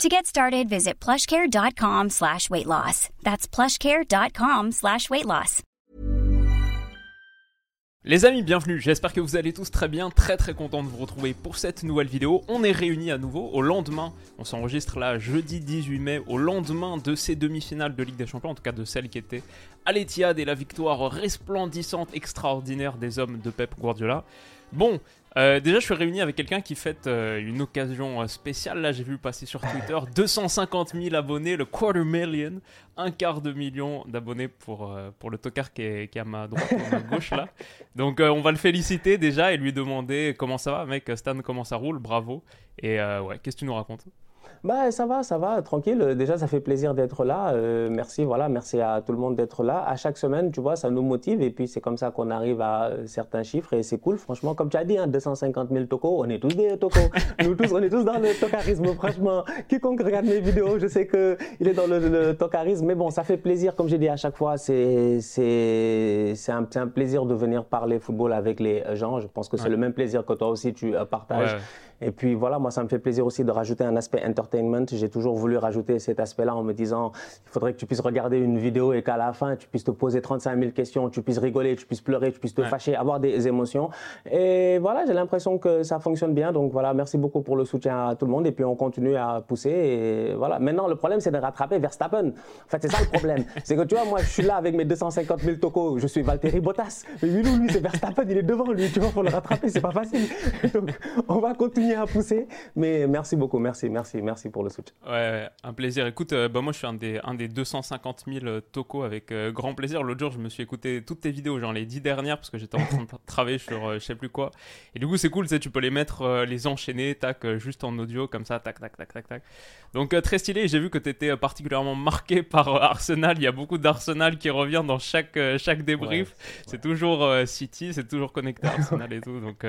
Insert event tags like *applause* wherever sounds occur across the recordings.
To get started, visit plushcare.com slash weight loss. That's plushcare.com slash weight loss. Les amis, bienvenue, j'espère que vous allez tous très bien, très très content de vous retrouver pour cette nouvelle vidéo. On est réunis à nouveau au lendemain, on s'enregistre là jeudi 18 mai, au lendemain de ces demi-finales de Ligue des Champions, en tout cas de celle qui était à l'Etihad et la victoire resplendissante, extraordinaire des hommes de Pep Guardiola. Bon, euh, déjà, je suis réuni avec quelqu'un qui fête euh, une occasion euh, spéciale. Là, j'ai vu passer sur Twitter *laughs* 250 000 abonnés, le quarter million, un quart de million d'abonnés pour, pour le tocard qui est, qui à ma droite à ma gauche là. *laughs* Donc, on va le féliciter déjà et lui demander comment ça va, mec. Stan, comment ça roule? Bravo. Et ouais, qu'est-ce que tu nous racontes? Bah, ça va, ça va, tranquille. Déjà, ça fait plaisir d'être là. Euh, merci, voilà, merci à tout le monde d'être là. À chaque semaine, tu vois, ça nous motive et puis c'est comme ça qu'on arrive à euh, certains chiffres et c'est cool. Franchement, comme tu as dit, hein, 250 000 tocos, on est tous des tocos. *laughs* Nous tous, on est tous dans le tocarisme. Franchement, quiconque regarde mes vidéos, je sais que il est dans le, tocarisme. Mais bon, ça fait plaisir, comme j'ai dit à chaque fois, c'est c'est un, un, plaisir de venir parler football avec les gens. Je pense que c'est le même plaisir que toi aussi tu euh, partages. Et puis voilà, moi, ça me fait plaisir aussi de rajouter un aspect entertainment. J'ai toujours voulu rajouter cet aspect-là en me disant, il faudrait que tu puisses regarder une vidéo et qu'à la fin, tu puisses te poser 35 000 questions, tu puisses rigoler, tu puisses pleurer, tu puisses te fâcher, avoir des émotions. Et voilà, j'ai l'impression que ça fonctionne bien. Donc voilà, merci beaucoup pour le soutien à tout le monde. Et puis on continue à pousser. Et voilà. Maintenant, le problème, c'est de rattraper Verstappen. En fait, c'est ça le problème. *laughs* c'est que tu vois, moi, je suis là avec mes 250 000 tocos. Je suis Valtteri Bottas. Mais lui, lui, c'est Verstappen. Il est devant lui. Tu vois, pour le rattraper, c'est pas facile. *laughs* Donc, on va continuer à pousser. Mais merci beaucoup, merci, merci, merci pour le soutien. Ouais, un plaisir. Écoute, euh, bah, moi je suis un des, un des 250 000 euh, tocos avec euh, grand plaisir. L'autre jour, je me suis écouté toutes tes vidéos, genre les 10 dernières, parce que j'étais en train de *laughs* travailler sur je sais plus quoi. Et du coup, c'est cool, tu sais, tu peux les mettre, les enchaîner, tac, juste en audio, comme ça, tac, tac, tac, tac, tac. Donc très stylé. J'ai vu que tu étais particulièrement marqué *laughs* par Arsenal. Il y a beaucoup d'Arsenal qui revient dans chaque, chaque débrief. c'est toujours City, c'est toujours connecté à Arsenal et tout. Donc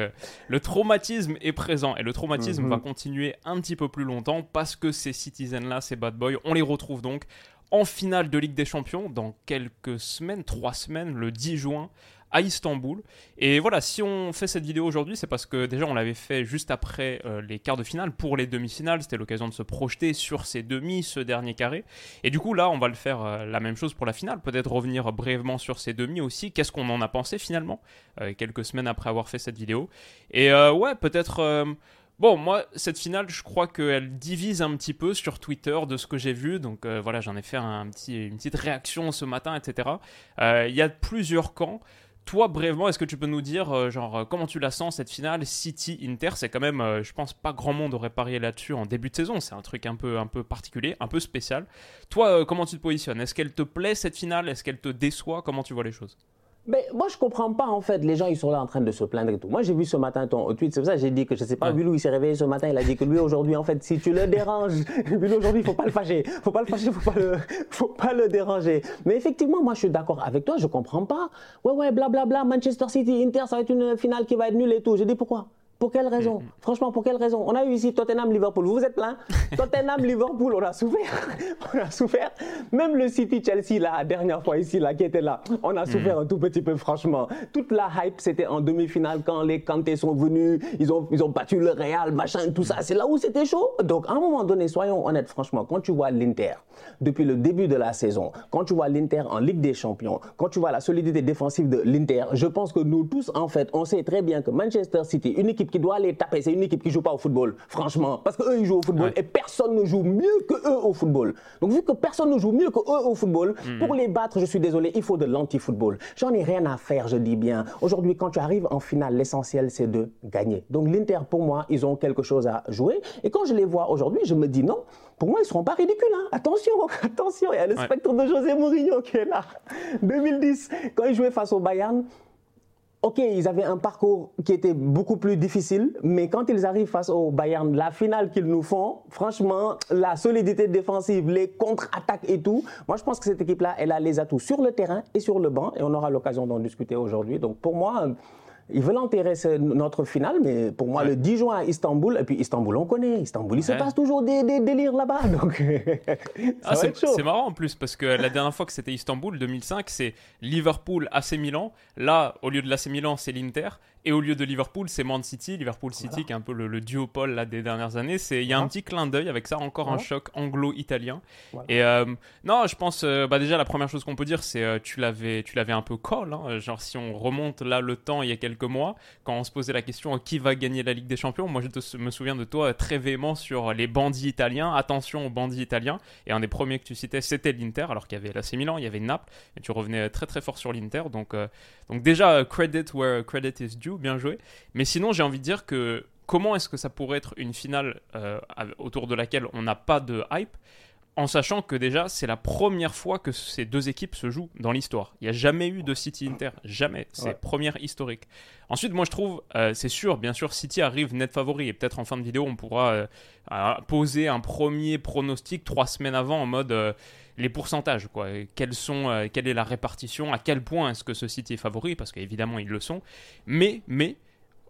le traumatisme est présent. Et le traumatisme, va mhm. continuer un petit peu plus longtemps parce que ces citizens-là, ces bad boys, on les retrouve donc en finale de Ligue des Champions dans quelques semaines, trois semaines, le 10 juin à Istanbul. Et voilà, si on fait cette vidéo aujourd'hui, c'est parce que déjà on l'avait fait juste après euh, les quarts de finale pour les demi-finales. C'était l'occasion de se projeter sur ces demi, ce dernier carré. Et du coup, là, on va le faire euh, la même chose pour la finale. Peut-être revenir brièvement sur ces demi aussi. Qu'est-ce qu'on en a pensé finalement, euh, quelques semaines après avoir fait cette vidéo? Et ouais, peut-être Bon, moi, cette finale, je crois qu'elle divise un petit peu sur Twitter de ce que j'ai vu. Donc voilà, j'en ai fait un petit, une petite réaction ce matin, etc. Il y a plusieurs camps. Toi, brièvement, est-ce que tu peux nous dire, euh, genre, comment tu la sens cette finale City-Inter? C'est quand même, je pense, pas grand monde aurait parié là-dessus en début de saison. C'est un truc un peu, un peu particulier, un peu spécial. Toi, comment tu te positionnes? Est-ce qu'elle te plaît cette finale? Est-ce qu'elle te déçoit? Comment tu vois les choses? Mais moi, je comprends pas, en fait. Les gens, ils sont là en train de se plaindre et tout. Moi, j'ai vu ce matin ton tweet. C'est pour ça j'ai dit que, je sais pas, lui, il s'est réveillé ce matin. Il a dit que lui, aujourd'hui, en fait, si tu le déranges, *laughs* lui, aujourd'hui, il faut pas le fâcher. Faut pas le fâcher, faut pas le, faut pas le déranger. Mais effectivement, moi, je suis d'accord avec toi. Je comprends pas. Ouais, ouais, blablabla. Bla, bla, Manchester City, Inter, ça va être une finale qui va être nulle et tout. J'ai dit pourquoi? Pour quelle raison mm, mm. Franchement, pour quelle raison On a eu ici Tottenham-Liverpool. Vous vous êtes plein *laughs* Tottenham-Liverpool, on a souffert. *laughs* on a souffert. Même le City-Chelsea, la dernière fois ici, là, qui était là, on a souffert mm. un tout petit peu, franchement. Toute la hype, c'était en demi-finale quand les Kanté sont venus. Ils ont, ils ont battu le Real, machin, tout ça. C'est là où c'était chaud. Donc, à un moment donné, soyons honnêtes, franchement, quand tu vois l'Inter, depuis le début de la saison, quand tu vois l'Inter en Ligue des Champions, quand tu vois la solidité défensive de l'Inter, je pense que nous tous, en fait, on sait très bien que Manchester City, une équipe qui doit les taper, c'est une équipe qui joue pas au football, franchement, parce qu'eux, ils jouent au football et personne ne joue mieux que eux au football. Donc, vu que personne ne joue mieux que eux au football, hmm. pour les battre, je suis désolé, il faut de l'anti-football. J'en ai rien à faire, je dis bien. Aujourd'hui, quand tu arrives en finale, l'essentiel, c'est de gagner. Donc, l'Inter, pour moi, ils ont quelque chose à jouer. Et quand je les vois aujourd'hui, je me dis non, pour moi, ils ne seront pas ridicules. Hein. Attention, *laughs* attention, il y a le spectre de José Mourinho qui est là. *laughs* 2010, quand il jouait face au Bayern, ok, ils avaient un parcours qui était beaucoup plus difficile, mais quand ils arrivent face au Bayern, la finale qu'ils nous font, franchement, la solidité défensive, les contre-attaques et tout, moi je pense que cette équipe-là, elle a les atouts sur le terrain et sur le banc, et on aura l'occasion d'en discuter aujourd'hui. Donc pour moi, ils veulent enterrer notre finale, mais pour moi, le 10 juin à Istanbul, et puis Istanbul, on connaît. Istanbul, il se passe toujours des, délires là-bas. *laughs* Donc, ah, c'est marrant en plus, parce que la dernière fois que c'était Istanbul, 2005, c'est Liverpool, AC Milan. Là, au lieu de l'AC Milan, c'est l'Inter. Et au lieu de Liverpool, c'est Man City. Liverpool City, qui est un peu le, duopole là, des dernières années. Il y a un petit clin d'œil avec ça, encore un choc anglo-italien. Et euh, non, je pense, euh, bah, déjà, la première chose qu'on peut dire, c'est euh, tu l'avais tu l'avais un peu call. Hein. genre, si on remonte là le temps, il y a quelques mois, quand on se posait la question qui va gagner la Ligue des Champions, moi, je me souviens de toi très véhément sur les bandits italiens. Attention aux bandits italiens. Et un des premiers que tu citais, c'était l'Inter, alors qu'il y avait l'AC Milan, il y avait Naples. Et tu revenais très très fort sur l'Inter. Donc, donc déjà, credit where credit is due bien joué. Mais sinon, j'ai envie de dire que comment est-ce que ça pourrait être une finale euh, autour de laquelle on n'a pas de hype en sachant que déjà c'est la première fois que ces deux équipes se jouent dans l'histoire. Il n'y a jamais eu de City Inter, jamais. C'est première historique. Ensuite, moi je trouve, euh, c'est sûr, bien sûr, City arrive net favori et peut-être en fin de vidéo on pourra euh, poser un premier pronostic trois semaines avant en mode les pourcentages, quoi. Sont, euh, quelle est la répartition, à quel point est-ce que ce City est favori, parce qu'évidemment ils le sont. Mais, mais,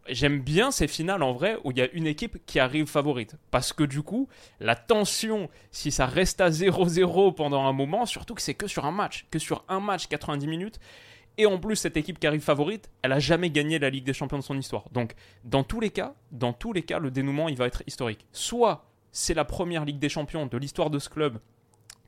j'aime bien ces finales en vrai où il y a une équipe qui arrive favorite. Parce que du coup, la tension, si ça reste à 0-0 pendant un moment, surtout que c'est que sur un match, que sur un match 90 minutes, et en plus, cette équipe qui arrive favorite, elle a jamais gagné la Ligue des Champions de son histoire. Donc, dans tous les cas, dans tous les cas, le dénouement, il va être historique. Soit c'est la première Ligue des Champions de l'histoire de ce club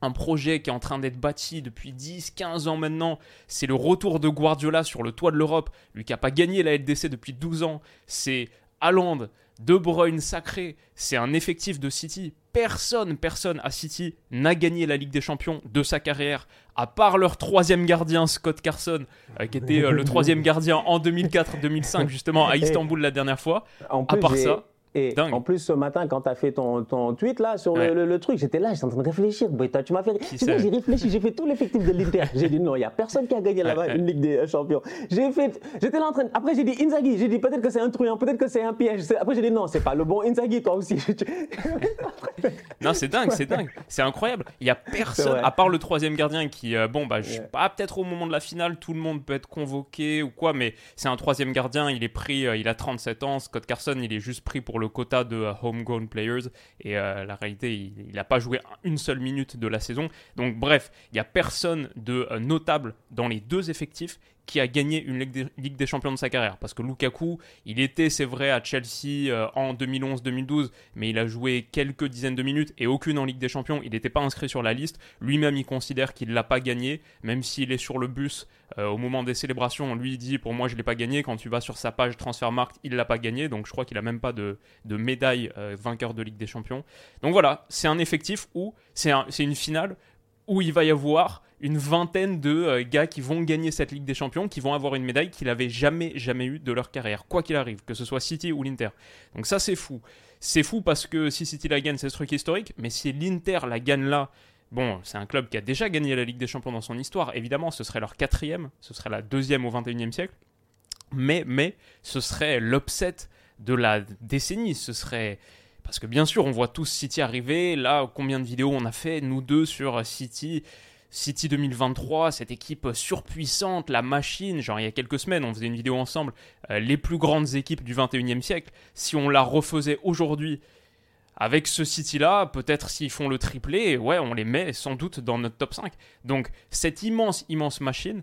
un projet qui est en train d'être bâti depuis 10, 15 ans maintenant. C'est le retour de Guardiola sur le toit de l'Europe, lui qui n'a pas gagné la LDC depuis 12 ans. C'est Haaland, De Bruyne sacré, c'est un effectif de City. Personne, personne à City n'a gagné la Ligue des Champions de sa carrière, à part leur troisième gardien, Scott Carson, euh, qui était euh, le troisième gardien en 2004-2005, justement, à *laughs* Istanbul la dernière fois. à part ça. Et en plus, ce matin, quand tu as fait ton, ton, tweet là sur le, truc, j'étais là, j'étais en train de réfléchir. tu m'as fait. J'ai réfléchi, j'ai fait tout l'effectif de l'Inter. J'ai dit non, il n'y a personne qui a gagné là-bas une Ligue des Champions. J'ai fait. J'étais là en train. Après, j'ai dit Inzaghi. J'ai dit peut-être que c'est un truand, peut-être que c'est un piège. Après, j'ai dit non, c'est pas le bon Inzaghi, toi aussi. *laughs* non, c'est dingue, c'est dingue. C'est incroyable. Il n'y a personne, à part le troisième gardien qui, euh, bon, bah, je pas, peut-être au moment de la finale, tout le monde peut être convoqué ou quoi, mais c'est un troisième gardien. Il est pris, euh, il a 37 ans. Scott Carson, il est juste pris pour le quota de euh, homegrown players. Et euh, la réalité, il n'a pas joué une seule minute de la saison. Donc bref, il n'y a personne de euh, notable dans les deux effectifs qui a gagné une Ligue des, Champions de sa carrière. Parce que Lukaku, il était, c'est vrai, à Chelsea en 2011-2012, mais il a joué quelques dizaines de minutes et aucune en Ligue des Champions. Il n'était pas inscrit sur la liste. Lui-même, il considère qu'il ne l'a pas gagné, même s'il est sur le bus au moment des célébrations. Lui dit, pour moi, je ne l'ai pas gagné. Quand tu vas sur sa page Transfermarkt, il ne l'a pas gagné. Donc je crois qu'il n'a même pas de, médaille euh, vainqueur de Ligue des Champions. Donc voilà, c'est un effectif où c'est une finale où il va y avoir une vingtaine de euh, gars qui vont gagner cette Ligue des Champions, qui vont avoir une médaille qu'ils n'avaient jamais, jamais eu de leur carrière, quoi qu'il arrive, que ce soit City ou l'Inter. Donc ça, c'est fou. C'est fou parce que si City la gagne, c'est ce truc historique, mais si l'Inter la gagne là, bon, c'est un club qui a déjà gagné la Ligue des Champions dans son histoire, évidemment, ce serait leur quatrième, ce serait la deuxième au 21e siècle, mais, mais ce serait l'upset de la décennie, ce serait... Parce que bien sûr, on voit tous City arriver. Là, combien de vidéos on a fait, nous deux, sur City City 2023, cette équipe surpuissante, la machine, genre il y a quelques semaines, on faisait une vidéo ensemble, euh, les plus grandes équipes du 21e siècle, si on la refaisait aujourd'hui avec ce City-là, peut-être s'ils font le triplé, ouais, on les met sans doute dans notre top 5. Donc cette immense, immense machine,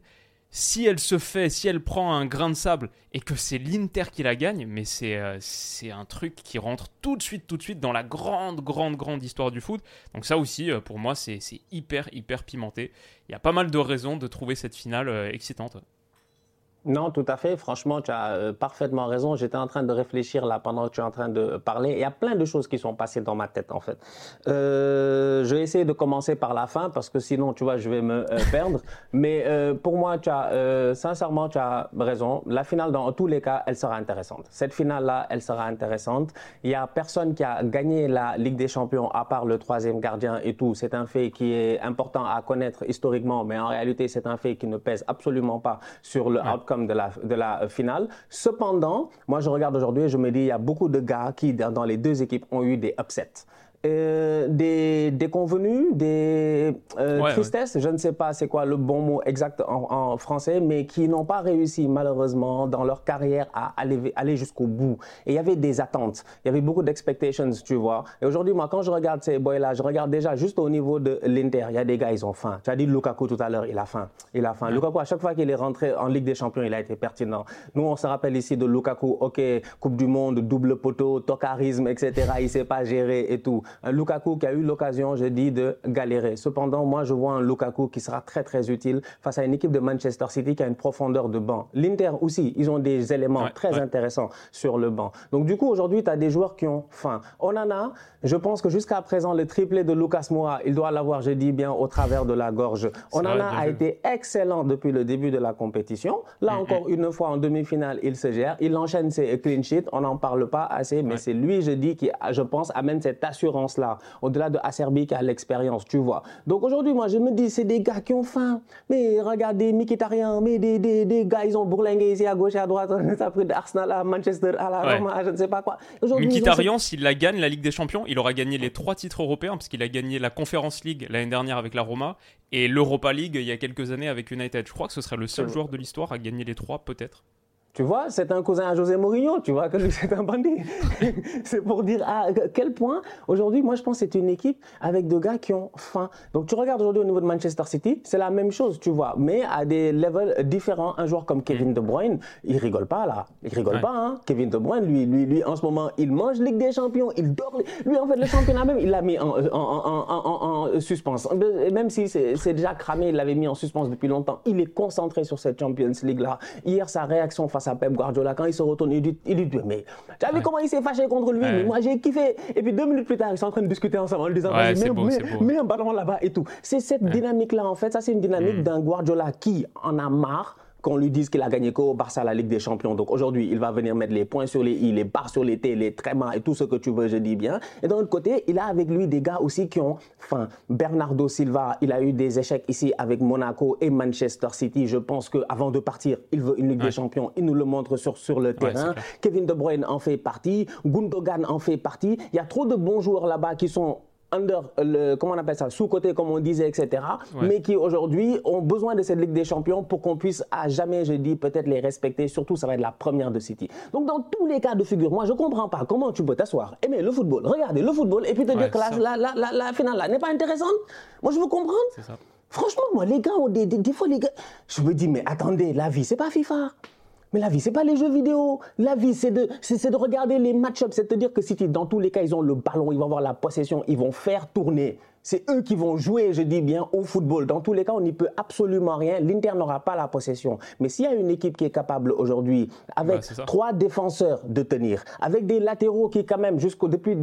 si elle se fait, si elle prend un grain de sable et que c'est l'Inter qui la gagne, mais c'est euh, c'est un truc qui rentre tout de suite, tout de suite dans la grande, grande, grande histoire du foot. Donc ça aussi, euh, pour moi, c'est hyper, hyper pimenté. Il y a pas mal de raisons de trouver cette finale euh, excitante. Non, tout à fait. Franchement, tu as euh, parfaitement raison. J'étais en train de réfléchir là pendant que tu es en train de parler. Il y a plein de choses qui sont passées dans ma tête en fait. Euh, je vais essayer de commencer par la fin parce que sinon, tu vois, je vais me euh, perdre. *laughs* Mais pour moi, tu as sincèrement, tu as raison. La finale, dans tous les cas, elle sera intéressante. Cette finale-là, elle sera intéressante. Il y a personne qui a gagné la Ligue des Champions à part le troisième gardien et tout. C'est un fait qui est important à connaître historiquement, mais en réalité, c'est un fait qui ne pèse absolument pas sur le outcome de la, de la finale. Cependant, moi, je regarde aujourd'hui et je me dis, il y a beaucoup de gars qui, dans les deux équipes, ont eu des upsets. Euh, des déconvenus, des euh, tristesses, je ne sais pas c'est quoi le bon mot exact en, français, mais qui n'ont pas réussi malheureusement dans leur carrière à aller, aller jusqu'au bout. Et il y avait des attentes, il y avait beaucoup d'expectations, tu vois. Et aujourd'hui, moi, quand je regarde ces boys-là, je regarde déjà juste au niveau de l'Inter, il y a des gars, ils ont faim. Tu as dit Lukaku tout à l'heure, il a faim. Il a faim. Lukaku, à chaque fois qu'il est rentré en Ligue des Champions, il a été pertinent. Nous, on se rappelle ici de Lukaku, ok, Coupe du Monde, double poteau, tocarisme, etc. Il ne sait pas gérer et tout un Lukaku qui a eu l'occasion, je dis, de galérer. Cependant, moi, je vois un Lukaku qui sera très, très utile face à une équipe de Manchester City qui a une profondeur de banc. L'Inter aussi, ils ont des éléments très intéressants sur le banc. Donc, du coup, aujourd'hui, tu as des joueurs qui ont faim. Onana, je pense que jusqu'à présent, le triplé de Lucas Moura, il doit l'avoir, je dis bien, au travers de la gorge. Onana a été excellent depuis le début de la compétition. Là, encore une fois, en demi-finale, il se gère. Il enchaîne ses clean sheets. On n'en parle pas assez, mais c'est lui, je dis, qui, je pense, amène cette assurance là au-delà de Acerbi qui a l'expérience, tu vois. Donc aujourd'hui, moi, je me dis, c'est des gars qui ont faim. Mais regardez, Mikitarian, mais des, des, des, gars, ils ont bourlingué ici à gauche et à droite. *laughs* Ça a pris d'Arsenal à Manchester, à la Roma, je ne sais pas quoi. Mikitarian, s'il la gagne, la Ligue des Champions, il aura gagné les trois titres européens, parce qu'il a gagné la Conference League l'année dernière avec la Roma et l'Europa League il y a quelques années avec United. Je crois que ce serait le seul joueur de l'histoire à gagner les trois, peut-être. Tu vois, c'est un cousin à José Mourinho, tu vois que c'est un bandit. c'est pour dire à quel point aujourd'hui, moi je pense que c'est une équipe avec deux gars qui ont faim. Donc tu regardes aujourd'hui au niveau de Manchester City, c'est la même chose, tu vois, mais à des levels différents. Un joueur comme Kevin De Bruyne, il rigole pas là, il rigole pas. Hein. Kevin De Bruyne, lui, lui, lui, en ce moment, il mange Ligue des Champions, il dort. Lui, en fait, le championnat même, il l'a mis en, en, en, en, suspense. Même si c'est déjà cramé, il l'avait mis en suspense depuis longtemps. Il est concentré sur cette Champions League là. Hier, sa réaction face à Pep Guardiola, quand il se retourne, il dit, il dit mais tu as vu comment il s'est fâché contre lui? Mais moi j'ai kiffé. Et puis deux minutes plus tard, ils sont en train de discuter ensemble en lui disant, mais, mets, un ballon là-bas et tout. C'est cette dynamique-là, en fait, ça c'est une dynamique mm. d'un Guardiola qui en a marre qu'on lui dise qu'il a gagné qu'au Barça la Ligue des Champions. Donc aujourd'hui, il va venir mettre les points sur les i, les barres sur les t, les trémas et tout ce que tu veux, je dis bien. Et d'un autre côté, il a avec lui des gars aussi qui ont, enfin, Bernardo Silva, il a eu des échecs ici avec Monaco et Manchester City. Je pense qu'avant de partir, il veut une Ligue des Champions. Il nous le montre sur, sur le terrain. Kevin De Bruyne en fait partie. Gundogan en fait partie. Il y a trop de bons joueurs là-bas qui sont under, le, comment on appelle ça, sous-côté, comme on disait, etc., mais qui aujourd'hui ont besoin de cette Ligue des Champions pour qu'on puisse à jamais, je dis, peut-être les respecter. Surtout, ça va être la première de City. Donc, dans tous les cas de figure, moi, je comprends pas comment tu peux t'asseoir, aimer le football, regarder le football, et puis te dire que la, la, la, la, finale là n'est pas intéressante. Moi, je veux comprendre. Franchement, moi, les gars ont des, des, des fois, les gars, je me dis, mais attendez, la vie, c'est pas FIFA. Mais la vie, c'est pas les jeux vidéo. La vie, c'est de, c'est, de regarder les match-ups. C'est de dire que si dans tous les cas, ils ont le ballon, ils vont avoir la possession, ils vont faire tourner c'est eux qui vont jouer, je dis bien, au football. Dans tous les cas, on n'y peut absolument rien. L'Inter n'aura pas la possession. Mais s'il y a une équipe qui est capable aujourd'hui, avec trois défenseurs de tenir, avec des latéraux qui, quand même, jusqu'au, depuis,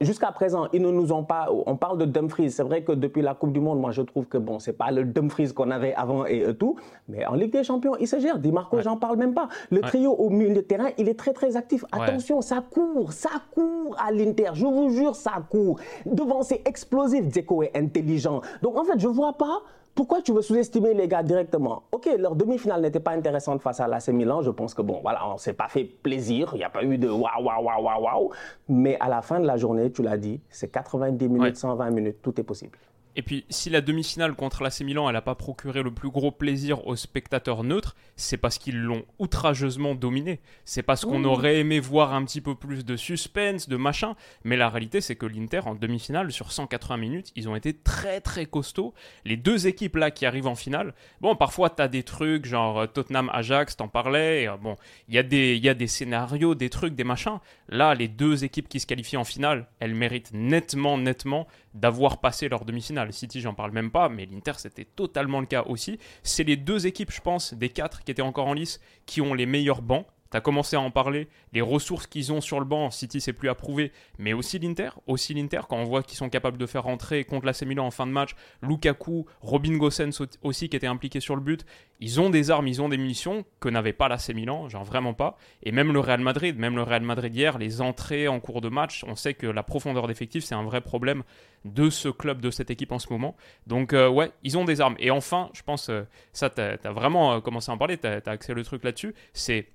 jusqu'à présent, ils ne nous ont pas. On parle de Dumfries. C'est vrai que depuis la Coupe du Monde, moi, je trouve que bon, c'est pas le Dumfries qu'on avait avant et tout. Mais en Ligue des Champions, il se gère. Di Marco, j'en parle même pas. Le trio au milieu de terrain, il est très, très actif. Attention, ça court, ça court à l'Inter. Je vous jure, ça court. Devant, c'est explosif est intelligent. Donc en fait, je vois pas pourquoi tu veux sous-estimer les gars directement Ok, leur demi-finale n'était pas intéressante face à l'AC Milan. Je pense que bon, voilà, on s'est pas fait plaisir. Il n'y a pas eu de waouh, waouh, waouh, waouh, waouh. Mais à la fin de la journée, tu l'as dit, c'est 90 minutes, 120 minutes, tout est possible. Et puis, si la demi-finale contre l'AC Milan, elle n'a pas procuré le plus gros plaisir aux spectateurs neutres, c'est parce qu'ils l'ont outrageusement dominé. C'est parce qu'on aurait aimé voir un petit peu plus de suspense, de machin. Mais la réalité, c'est que l'Inter, en demi-finale, sur 180 minutes, ils ont été très très costauds. Les deux équipes là qui arrivent en finale, bon, parfois tu as des trucs genre euh, Tottenham-Ajax, t'en parlais. Euh, bon, il y, a des, y a des scénarios, des trucs, des machins. Là, les deux équipes qui se qualifient en finale, elles méritent nettement, nettement d'avoir passé leur demi-finale. City, j'en parle même pas, mais l'Inter, c'était totalement le cas aussi. C'est les deux équipes, je pense, des quatre qui étaient encore en lice, qui ont les meilleurs bancs. Tu commencé à en parler, les ressources qu'ils ont sur le banc, City c'est plus approuvé, mais aussi l'Inter, aussi l'Inter, quand on voit qu'ils sont capables de faire rentrer contre l'AC Milan en fin de match, Lukaku, Robin Gosens aussi qui était impliqué sur le but, ils ont des armes, ils ont des munitions que n'avait pas l'AC Milan, genre vraiment pas, et même le Real Madrid, même le Real Madrid hier, les entrées en cours de match, on sait que la profondeur d'effectif c'est un vrai problème de ce club, de cette équipe en ce moment. Donc euh, ouais, ils ont des armes. Et enfin, je pense, euh, ça, tu as, vraiment euh, commencé à en parler, tu as, accès le truc là-dessus, c'est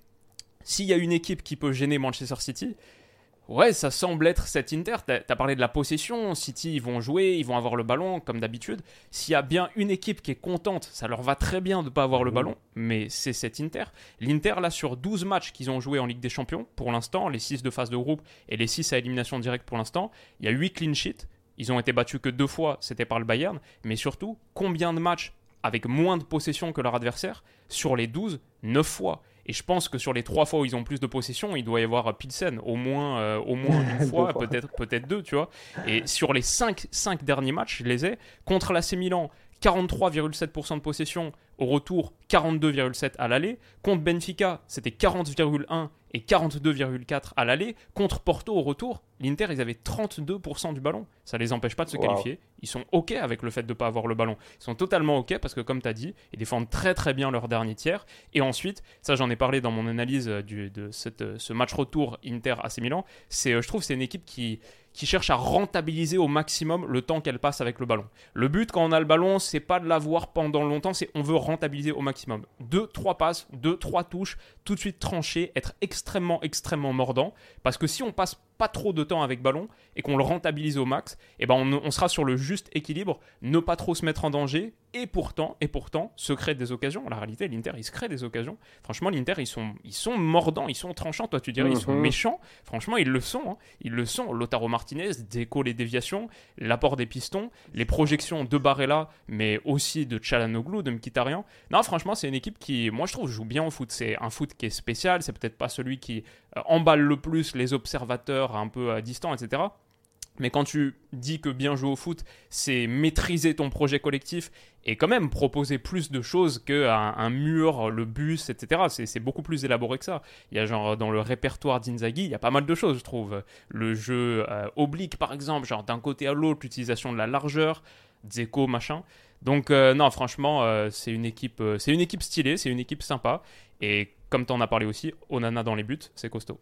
s'il y a une équipe qui peut gêner Manchester City, ouais, ça semble être cette Inter. Tu as, parlé de la possession, City, ils vont jouer, ils vont avoir le ballon, comme d'habitude. S'il y a bien une équipe qui est contente, ça leur va très bien de ne pas avoir le mhm. ballon, mais c'est cette Inter. L'Inter, là, sur 12 matchs qu'ils ont joué en Ligue des Champions, pour l'instant, les 6 de phase de groupe et les 6 à élimination directe pour l'instant, il y a 8 clean sheets. Ils ont été battus que deux fois, c'était par le Bayern, mais surtout, combien de matchs avec moins de possession que leur adversaire Sur les 12, 9 fois? Et je pense que sur les 3 fois où ils ont plus de possession, il doit y avoir Pilsen, au moins, euh, au moins *laughs* une fois, peut-être peut-être deux, tu vois. Et sur les 5, 5 derniers matchs, je les ai, contre l'AC Milan, 43,7% de possession au retour, 42,7% à l'aller. Contre Benfica, c'était 40,1% et 42,4% à l'aller. Contre Porto au retour, l'Inter, ils avaient 32% du ballon. Ça ne les empêche pas de se qualifier. Ils sont OK avec le fait de ne pas avoir le ballon. Ils sont totalement OK parce que, comme tu as dit, ils défendent très très bien leur dernier tiers. Et ensuite, ça j'en ai parlé dans mon analyse du, de cette, ce match retour Inter-AC Milan, c'est, euh, je trouve que c'est une équipe qui, qui cherche à rentabiliser au maximum le temps qu'elle passe avec le ballon. Le but quand on a le ballon, c'est pas de l'avoir pendant longtemps, c'est on veut rentabiliser au maximum. Deux, trois passes, deux, trois touches, tout de suite trancher, être extrêmement, extrêmement mordant. Parce que si on passe pas trop de temps avec ballon et qu'on le rentabilise au max, et eh ben on, sera sur le juste équilibre, ne pas trop se mettre en danger et pourtant, et pourtant, se créer des occasions. La réalité, l'Inter, il se crée des occasions. Franchement, l'Inter, ils sont, ils sont mordants, ils sont tranchants. Toi, tu dirais, ils sont mhm. méchants. Franchement, ils le sont. Hein. Ils le sont. Lotaro Martinez déco les déviations, l'apport des pistons, les projections de Barella, mais aussi de Chalanoglu, de Mkhitaryan. Non, franchement, c'est une équipe qui, moi, je trouve, joue bien au foot. C'est un foot qui est spécial. C'est peut-être pas celui qui euh, emballe le plus les observateurs un peu à distance, etc. Mais quand tu dis que bien jouer au foot, c'est maîtriser ton projet collectif et quand même proposer plus de choses qu'un un mur, le bus, etc. C'est beaucoup plus élaboré que ça. Il y a genre dans le répertoire d'Inzaghi, il y a pas mal de choses, je trouve. Le jeu euh, oblique, par exemple, genre d'un côté à l'autre, l'utilisation de la largeur, Dzeko, machin. Donc euh, non, franchement, c'est une équipe, c'est une équipe stylée, c'est une équipe sympa. Et comme tu en as parlé aussi, Onana dans les buts, c'est costaud.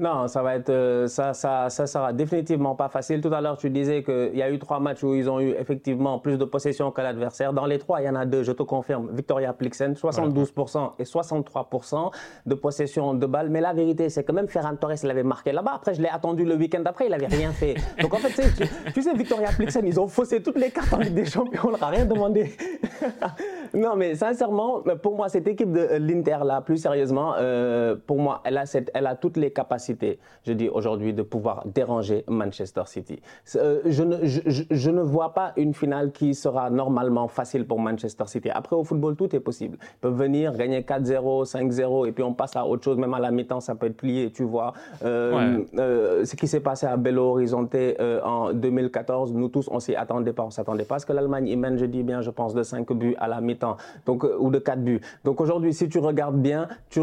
Non, ça va être euh, ça, ça, ça sera définitivement pas facile. Tout à l'heure, tu disais qu'il y a eu trois matchs où ils ont eu effectivement plus de possession que l'adversaire. Dans les trois, il y en a deux, je te confirme. Victoria Plixen, 72% et 63% de possession de balles. Mais la vérité, c'est que même Ferran Torres l'avait marqué là-bas. Après, je l'ai attendu le week-end après, il n'avait rien fait. *laughs* Donc en fait, tu, sais, Victoria Plixen, ils ont faussé toutes les cartes en Ligue des Champions, on leur a rien demandé. *laughs* non, mais sincèrement, pour moi, cette équipe de l'Inter là, plus sérieusement, euh, pour moi, elle a, cette, elle a toutes les capacités je dis aujourd'hui, de pouvoir déranger Manchester City. Euh, je, ne, je, ne vois pas une finale qui sera normalement facile pour Manchester City. Après, au football, tout est possible. Ils peuvent venir, gagner 4-0, 5-0, et puis on passe à autre chose. Même à la mi-temps, ça peut être plié, tu vois. Euh, euh, ce qui s'est passé à Belo Horizonte en 2014, nous tous, on s'y attendait pas. On s'attendait pas à ce que l'Allemagne y mène, je dis bien, je pense, de 5 buts à la mi-temps, donc ou de 4 buts. Donc aujourd'hui, si tu regardes bien, tu,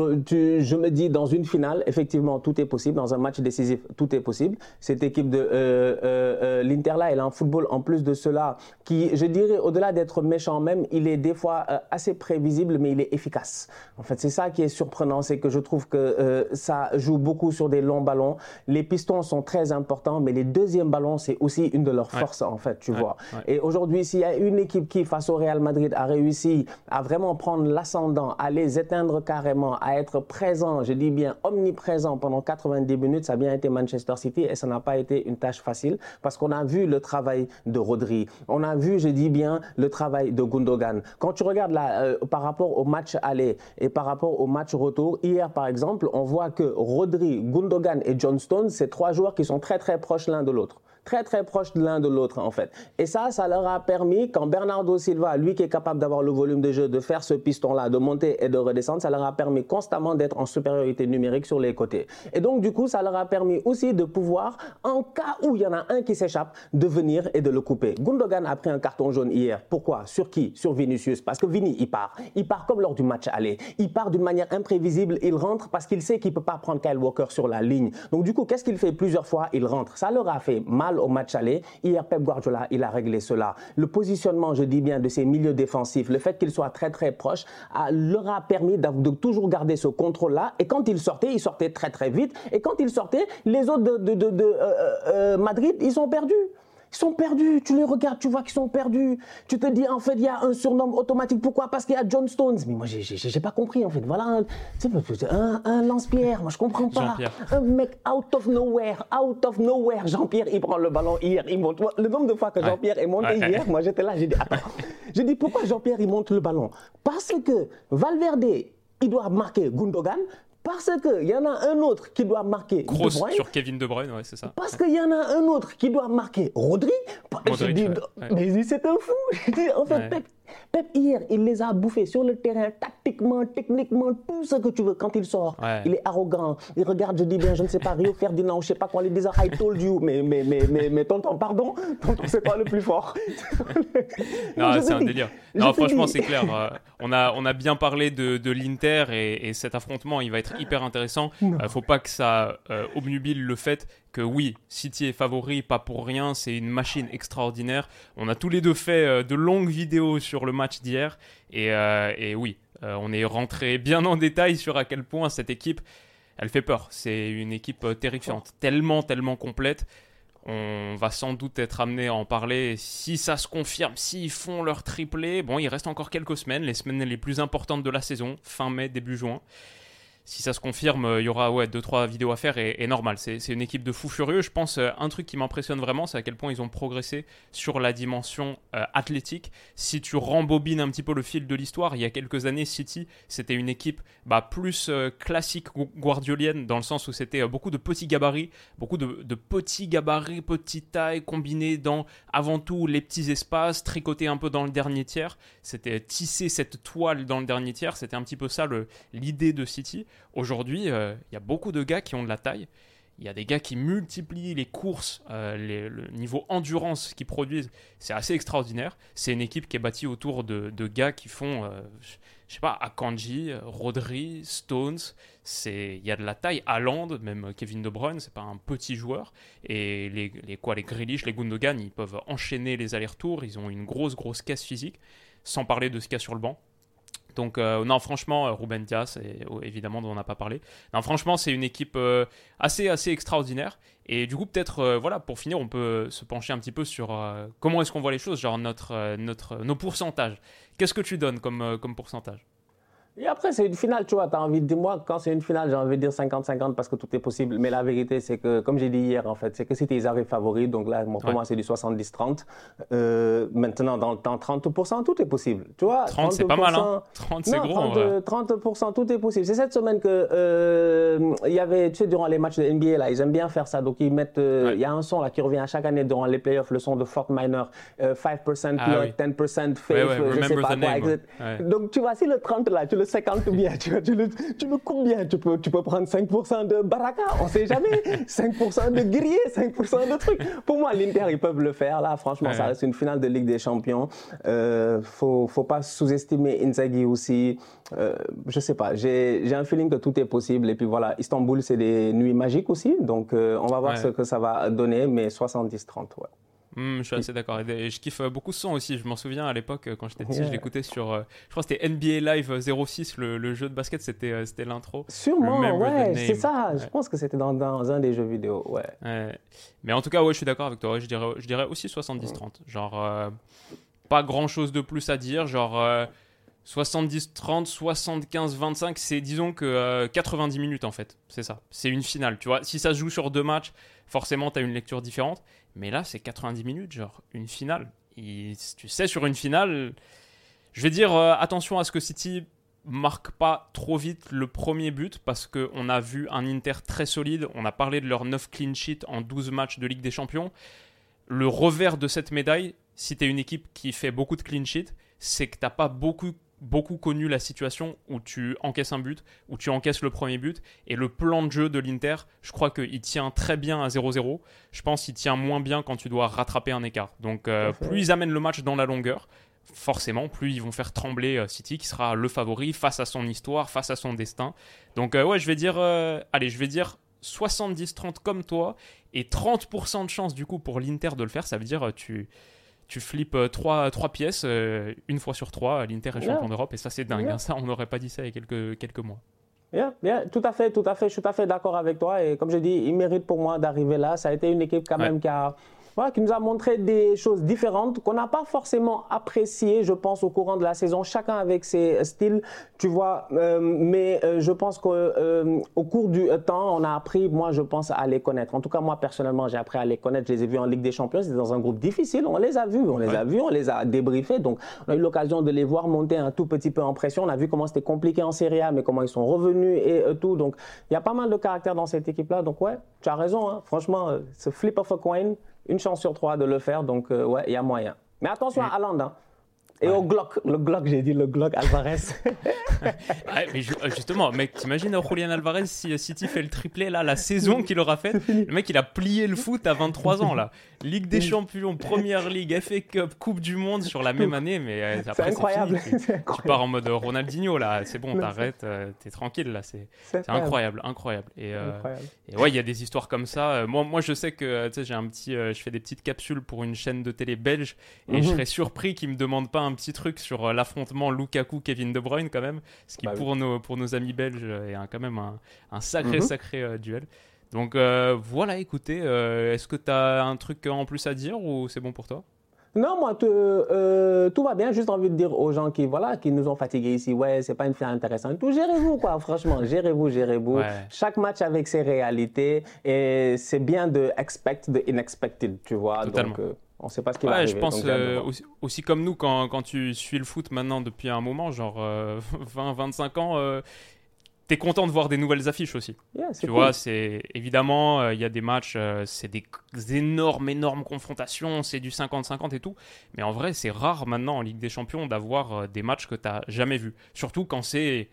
je me dis, dans une finale, effectivement, tout est possible dans un match décisif, tout est possible. Cette équipe de euh, euh, euh, l'Inter là, elle a un football en plus de cela qui, je dirais, au-delà d'être méchant même, il est des fois assez prévisible, mais il est efficace. En fait, c'est ça qui est surprenant, c'est que je trouve que ça joue beaucoup sur des longs ballons. Les pistons sont très importants, mais les deuxièmes ballons, c'est aussi une de leurs forces, en fait, tu vois. Et aujourd'hui, s'il y a une équipe qui, face au Real Madrid, a réussi à vraiment prendre l'ascendant, à les éteindre carrément, à être présent, je dis bien omniprésent pendant 80 90 minutes, ça a bien été Manchester City et ça n'a pas été une tâche facile parce qu'on a vu le travail de Rodri. On a vu, je dis bien, le travail de Gundogan. Quand tu regardes euh, par rapport au match aller et par rapport au match retour, hier par exemple, on voit que Rodri, Gundogan et John Stones, c'est trois joueurs qui sont très très proches l'un de l'autre très très proches l'un de l'autre en fait. Et ça, ça leur a permis, quand Bernardo Silva, lui qui est capable d'avoir le volume de jeu, de faire ce piston-là, de monter et de redescendre, ça leur a permis constamment d'être en supériorité numérique sur les côtés. Et donc du coup, ça leur a permis aussi de pouvoir, en cas où il y en a un qui s'échappe, de venir et de le couper. Gundogan a pris un carton jaune hier. Pourquoi? Sur qui? Sur Vinicius. Parce que Vini, il part. Il part comme lors du match aller. Il part d'une manière imprévisible. Il rentre parce qu'il sait qu'il ne peut pas prendre Kyle Walker sur la ligne. Donc du coup, qu'est-ce qu'il fait? Plusieurs fois Il rentre. Ça leur a fait mal au match aller. Hier, Pep Guardiola, il a réglé cela. Le positionnement, je dis bien, de ses milieux défensifs, le fait qu'ils soient très très proches, leur a permis de, toujours garder ce contrôle-là. Et quand il sortait, il sortait très très vite. Et quand il sortait, les autres de, de, euh, euh, Madrid, ils sont perdus. Ils sont perdus. Tu les regardes, tu vois qu'ils sont perdus. Tu te dis, en fait, il y a un surnom automatique. Pourquoi? Parce qu'il y a John Stones. Mais moi, j'ai pas compris, en fait. Voilà un, un, un lance-pierre. Moi, je comprends pas. Un mec out of nowhere. Out of nowhere. Jean-Pierre, il prend le ballon hier. Il monte. Le nombre de fois que Jean-Pierre est monté hier, moi, j'étais là. J'ai dit, attends. j'ai dit, pourquoi Jean-Pierre, il monte le ballon? Parce que Valverde, il doit marquer Gundogan. Parce qu'il y en a un autre qui doit marquer. Sur Kevin De Bruyne, ouais, c'est ça. Parce qu'il y en a un autre qui doit marquer Rodri. Rodri Mais c'est un fou. *laughs* en fait, Pep, hier, il les a bouffés sur le terrain, tactiquement, techniquement, tout ce que tu veux. Quand il sort, il est arrogant. Il regarde, je dis bien, je ne sais pas, Rio Ferdinand, je ne sais pas quoi, il dit I told you. Mais, mais, mais, mais, mais tonton, pardon, tonton, c'est pas le plus fort. *laughs* non, c'est un délire. Non, franchement, c'est clair. Euh, on, a, on a bien parlé de, de l'Inter et, cet affrontement, il va être hyper intéressant. Il ne euh, faut pas que ça euh, obnubile le fait que oui, City est favori, pas pour rien, c'est une machine extraordinaire. On a tous les deux fait euh, de longues vidéos sur le match d'hier, et, euh, oui, euh, on est rentré bien en détail sur à quel point cette équipe, elle fait peur. C'est une équipe terrifiante, tellement, tellement complète. On va sans doute être amené à en parler si ça se confirme, s'ils font leur triplé. Bon, il reste encore quelques semaines, les semaines les plus importantes de la saison, fin mai, début juin si ça se confirme, euh, il y aura ouais, 2-3 vidéos à faire et, normal. C'est une équipe de fous furieux. Je pense euh, un truc qui m'impressionne vraiment, c'est à quel point ils ont progressé sur la dimension euh, athlétique. Si tu rembobines un petit peu le fil de l'histoire, il y a quelques années, City, c'était une équipe bah, plus classique guardiolienne, dans le sens où c'était beaucoup de petits gabarits, beaucoup de, de, petits gabarits, petites tailles, combinés dans avant tout les petits espaces, tricotés un peu dans le dernier tiers. C'était tisser cette toile dans le dernier tiers. C'était un petit peu ça l'idée de City. Aujourd'hui, euh, il y a beaucoup de gars qui ont de la taille. Il y a des gars qui multiplient les courses, euh, le niveau endurance qu'ils produisent. C'est assez extraordinaire. C'est une équipe qui est bâtie autour de, gars qui font, euh, je sais pas, Akanji, Rodri, Stones. Il y a de la taille. Haaland, même Kevin De Bruyne, c'est pas un petit joueur. Et les, les, quoi, les Grealish, les Gundogan, ils peuvent enchaîner les allers-retours. Ils ont une grosse, grosse caisse physique. Sans parler de ce qu'il y a sur le banc. Donc euh, non, franchement, euh, Ruben Diaz, et, oh, évidemment, dont on n'a pas parlé. Non, franchement, c'est une équipe euh, assez, assez extraordinaire. Et du coup, peut-être, voilà, pour finir, on peut se pencher un petit peu sur comment est-ce qu'on voit les choses, genre notre, notre, nos pourcentages. Qu'est-ce que tu donnes comme pourcentage? Et après, c'est une finale, tu vois. Tu as envie de dire, moi, quand c'est une finale, j'ai envie de dire 50-50 parce que tout est possible. Mais la vérité, c'est que, comme j'ai dit hier, en fait, c'est que c'était ils arrivent favoris. Donc là, pour moi, c'est du 70-30. Euh, maintenant, dans le temps, 30%, tout est possible. Tu vois 30, c'est pas mal, hein 30, c'est gros. 30, 30%, tout est possible. C'est cette semaine que, euh, il y avait, tu sais, durant les matchs de NBA, là, ils aiment bien faire ça. Donc, ils mettent, euh, il y a un son, là, qui revient à chaque année durant les playoffs, le son de Fort Minor, 5% ah blood, 10% faith, je sais pas quoi. Donc, tu vois, si le 30, là, tu le 50 bien, tu, tu, le, tu le combien? Tu peux, tu peux prendre 5% de Baraka, on sait jamais. 5% de Guerrier, 5% de trucs. Pour moi, l'Inter, ils peuvent le faire. Là, franchement, ça reste une finale de Ligue des Champions. Euh, faut, faut pas sous-estimer Inzaghi aussi. Euh, je sais pas, j'ai un feeling que tout est possible. Et puis voilà, Istanbul, c'est des nuits magiques aussi. Donc, euh, on va voir ce que ça va donner, mais 70-30, ouais. Hmm, je suis assez d'accord. Et je kiffe beaucoup ce son aussi. Je m'en souviens à l'époque, quand j'étais petit, je l'écoutais sur. Euh, je crois que c'était NBA Live 06, le, le, jeu de basket, c'était euh, c'était l'intro. Sûrement, ouais, c'est ça. Je pense que c'était dans, dans, un des jeux vidéo, ouais. Mais en tout cas, ouais, je suis d'accord avec toi. je, dirais, je dirais aussi 70-30. Genre, euh, pas grand chose de plus à dire. Genre. 70-30, 75-25, c'est disons que 90 minutes en fait, c'est ça. C'est une finale, tu vois. Si ça se joue sur deux matchs, forcément tu as une lecture différente. Mais là, c'est 90 minutes, genre une finale. tu sais, sur une finale, je vais dire euh, attention à ce que City marque pas trop vite le premier but parce qu'on a vu un Inter très solide. On a parlé de leurs 9 clean sheets en 12 matchs de Ligue des Champions. le revers de cette médaille, si tu es une équipe qui fait beaucoup de clean sheet, c'est que tu pas beaucoup beaucoup connu la situation où tu encaisses un but, où tu encaisses le premier but. Et le plan de jeu de l'Inter, je crois qu'il tient très bien à 0-0. Je pense qu'il tient moins bien quand tu dois rattraper un écart. Donc euh, plus ils amènent le match dans la longueur, forcément, plus ils vont faire trembler euh, City, qui sera le favori face à son histoire, face à son destin. Donc ouais, je vais dire, allez, je vais dire 70-30 comme toi et 30% de chance du coup pour l'Inter de le faire. Ça veut dire tu tu flippes 3, euh, pièces euh, une fois sur trois. L'Inter est champion d'Europe et ça c'est dingue. Hein. ça on n'aurait pas dit ça il y a quelques, quelques mois. Bien, tout à fait, tout à fait. Je suis tout à fait d'accord avec toi. Et comme je dis, il mérite pour moi d'arriver là. Ça a été une équipe quand même qui a voilà, qui nous a montré des choses différentes qu'on n'a pas forcément appréciées, je pense, au courant de la saison, chacun avec ses styles, tu vois. Euh, mais euh, je pense qu'au euh, cours du temps, on a appris, moi, je pense, à les connaître. En tout cas, moi, personnellement, j'ai appris à les connaître. Je les ai vus en Ligue des Champions. C'était dans un groupe difficile. On les a vus, on les a vus, on les a débriefés. Donc, on a eu l'occasion de les voir monter un tout petit peu en pression. On a vu comment c'était compliqué en Serie A, mais comment ils sont revenus et tout. Donc, il y a pas mal de caractère dans cette équipe-là. Donc, ouais, tu as raison. Hein. Franchement, ce flip of a coin, une chance sur trois de le faire, donc euh, ouais, il y a moyen. Mais attention à Haaland, hein. Et au Glock, le Glock, j'ai dit le Glock Alvarez. *laughs* ouais, mais euh, justement, mec, t'imagines Julian Alvarez si euh, City fait le triplé là, la saison qu'il aura faite Le mec, il a plié le foot à 23 ans là. Ligue des Champions, Première Ligue, FA Cup, Coupe du Monde sur la même année, mais euh, après c'est incroyable. Tu, pars en mode Ronaldinho là, c'est bon, t'arrêtes, t'es tranquille là, c'est incroyable, incroyable. Et, et ouais, il y a des histoires comme ça. Moi, moi, je sais que tu sais, j'ai un petit, je fais des petites capsules pour une chaîne de télé belge, et je mhm. serais surpris qu'ils me demandent pas un petit truc sur euh, l'affrontement Lukaku-Kevin De Bruyne quand même, ce qui bah pour, nos, pour nos amis belges est quand même un, sacré, mhm. sacré euh, duel. Donc euh, voilà, écoutez, est-ce que tu as un truc en plus à dire ou c'est bon pour toi? Non, moi, tout va bien. Juste envie de dire aux gens qui, voilà, qui nous ont fatigués ici, ouais, c'est pas une finale intéressante. Tout, gérez-vous, quoi. Franchement, gérez-vous, gérez-vous. Chaque match avec ses réalités. Et c'est bien de expect the unexpected, tu vois. Totalement. Donc, on sait pas ce qui va arriver. Je pense euh, aussi, comme nous, quand, quand, tu suis le foot maintenant depuis un moment, genre 20-25 euh, *laughs* ans, euh, tu es content de voir des nouvelles affiches aussi. tu vois, c'est évidemment, il y a des matchs, c'est des, énormes, énormes confrontations, c'est du 50-50 et tout. Mais en vrai, c'est rare maintenant en Ligue des Champions d'avoir des matchs que tu n'as jamais vus. Surtout quand c'est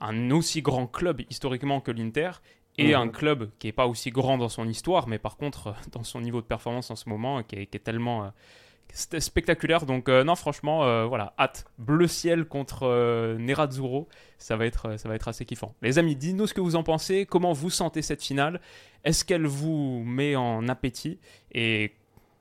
un aussi grand club historiquement que l'Inter et un club qui n'est pas aussi grand dans son histoire, mais par contre dans son niveau de performance en ce moment, qui est, tellement euh, spectaculaire. Donc euh, non, franchement, euh, voilà, hâte. Bleu ciel contre Nerazzurro, ça va être ça va être assez kiffant. Les amis, dites-nous ce que vous en pensez. Comment vous sentez cette finale? Est-ce qu'elle vous met en appétit? Et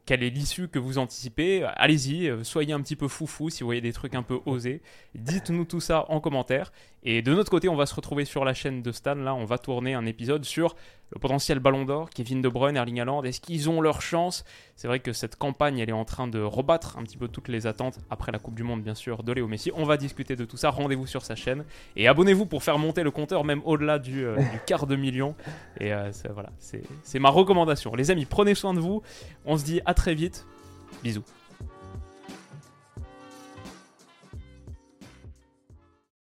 quelle est l'issue que vous anticipez? Allez-y, soyez un petit peu foufou si vous voyez des trucs un peu osés. Dites-nous tout ça en commentaire. Et de notre côté, on va se retrouver sur la chaîne de Stan. Là, on va tourner un épisode sur le potentiel Ballon d'Or, Kevin De Bruyne, Erling Haaland. Est-ce qu'ils ont leur chance? C'est vrai que cette campagne, elle est en train de rebattre un petit peu toutes les attentes après la Coupe du Monde, bien sûr, de Léo Messi. On va discuter de tout ça. Rendez-vous sur sa chaîne et abonnez-vous pour faire monter le compteur même au-delà du, euh, quart de million. Et euh, voilà, c'est ma recommandation. Les amis, prenez soin de vous. On se dit à très vite. Bisous.